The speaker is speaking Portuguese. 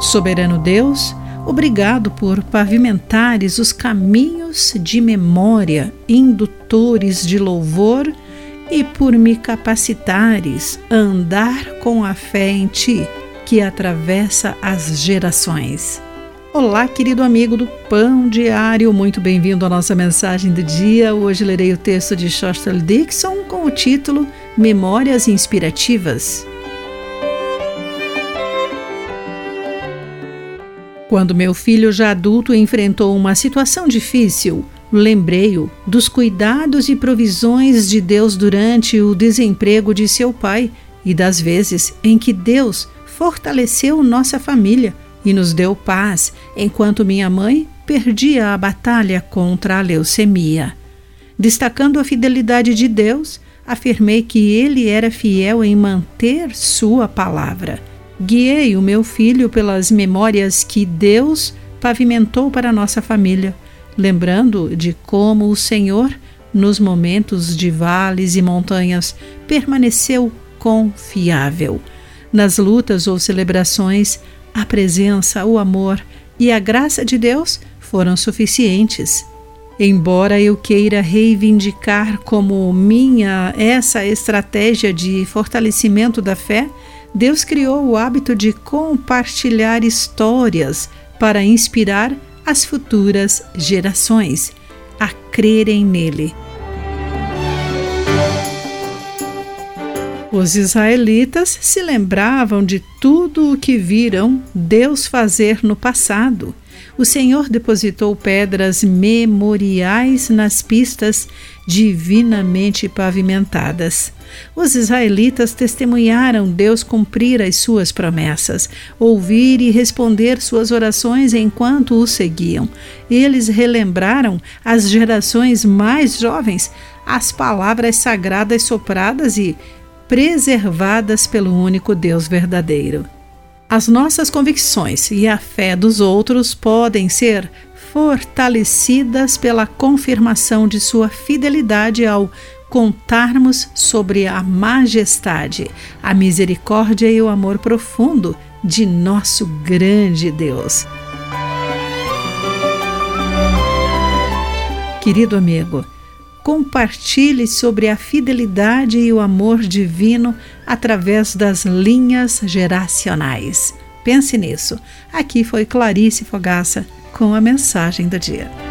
Soberano Deus, obrigado por pavimentares os caminhos de memória, indutores de louvor e por me capacitares a andar com a fé em Ti, que atravessa as gerações. Olá, querido amigo do Pão Diário, muito bem-vindo à nossa mensagem do dia. Hoje lerei o texto de Shostel Dixon com o título Memórias Inspirativas. Quando meu filho já adulto enfrentou uma situação difícil, lembrei-o dos cuidados e provisões de Deus durante o desemprego de seu pai e das vezes em que Deus fortaleceu nossa família e nos deu paz enquanto minha mãe perdia a batalha contra a leucemia. Destacando a fidelidade de Deus, afirmei que ele era fiel em manter sua palavra. Guiei o meu filho pelas memórias que Deus pavimentou para nossa família, lembrando de como o Senhor, nos momentos de vales e montanhas, permaneceu confiável. Nas lutas ou celebrações, a presença, o amor e a graça de Deus foram suficientes. Embora eu queira reivindicar como minha essa estratégia de fortalecimento da fé, Deus criou o hábito de compartilhar histórias para inspirar as futuras gerações a crerem nele. Os israelitas se lembravam de tudo o que viram Deus fazer no passado. O Senhor depositou pedras memoriais nas pistas divinamente pavimentadas. Os israelitas testemunharam Deus cumprir as suas promessas, ouvir e responder suas orações enquanto o seguiam. Eles relembraram às gerações mais jovens as palavras sagradas sopradas e preservadas pelo único Deus verdadeiro. As nossas convicções e a fé dos outros podem ser fortalecidas pela confirmação de sua fidelidade ao contarmos sobre a majestade, a misericórdia e o amor profundo de nosso grande Deus. Querido amigo, compartilhe sobre a fidelidade e o amor divino através das linhas geracionais. Pense nisso. Aqui foi Clarice Fogaça com a mensagem do dia.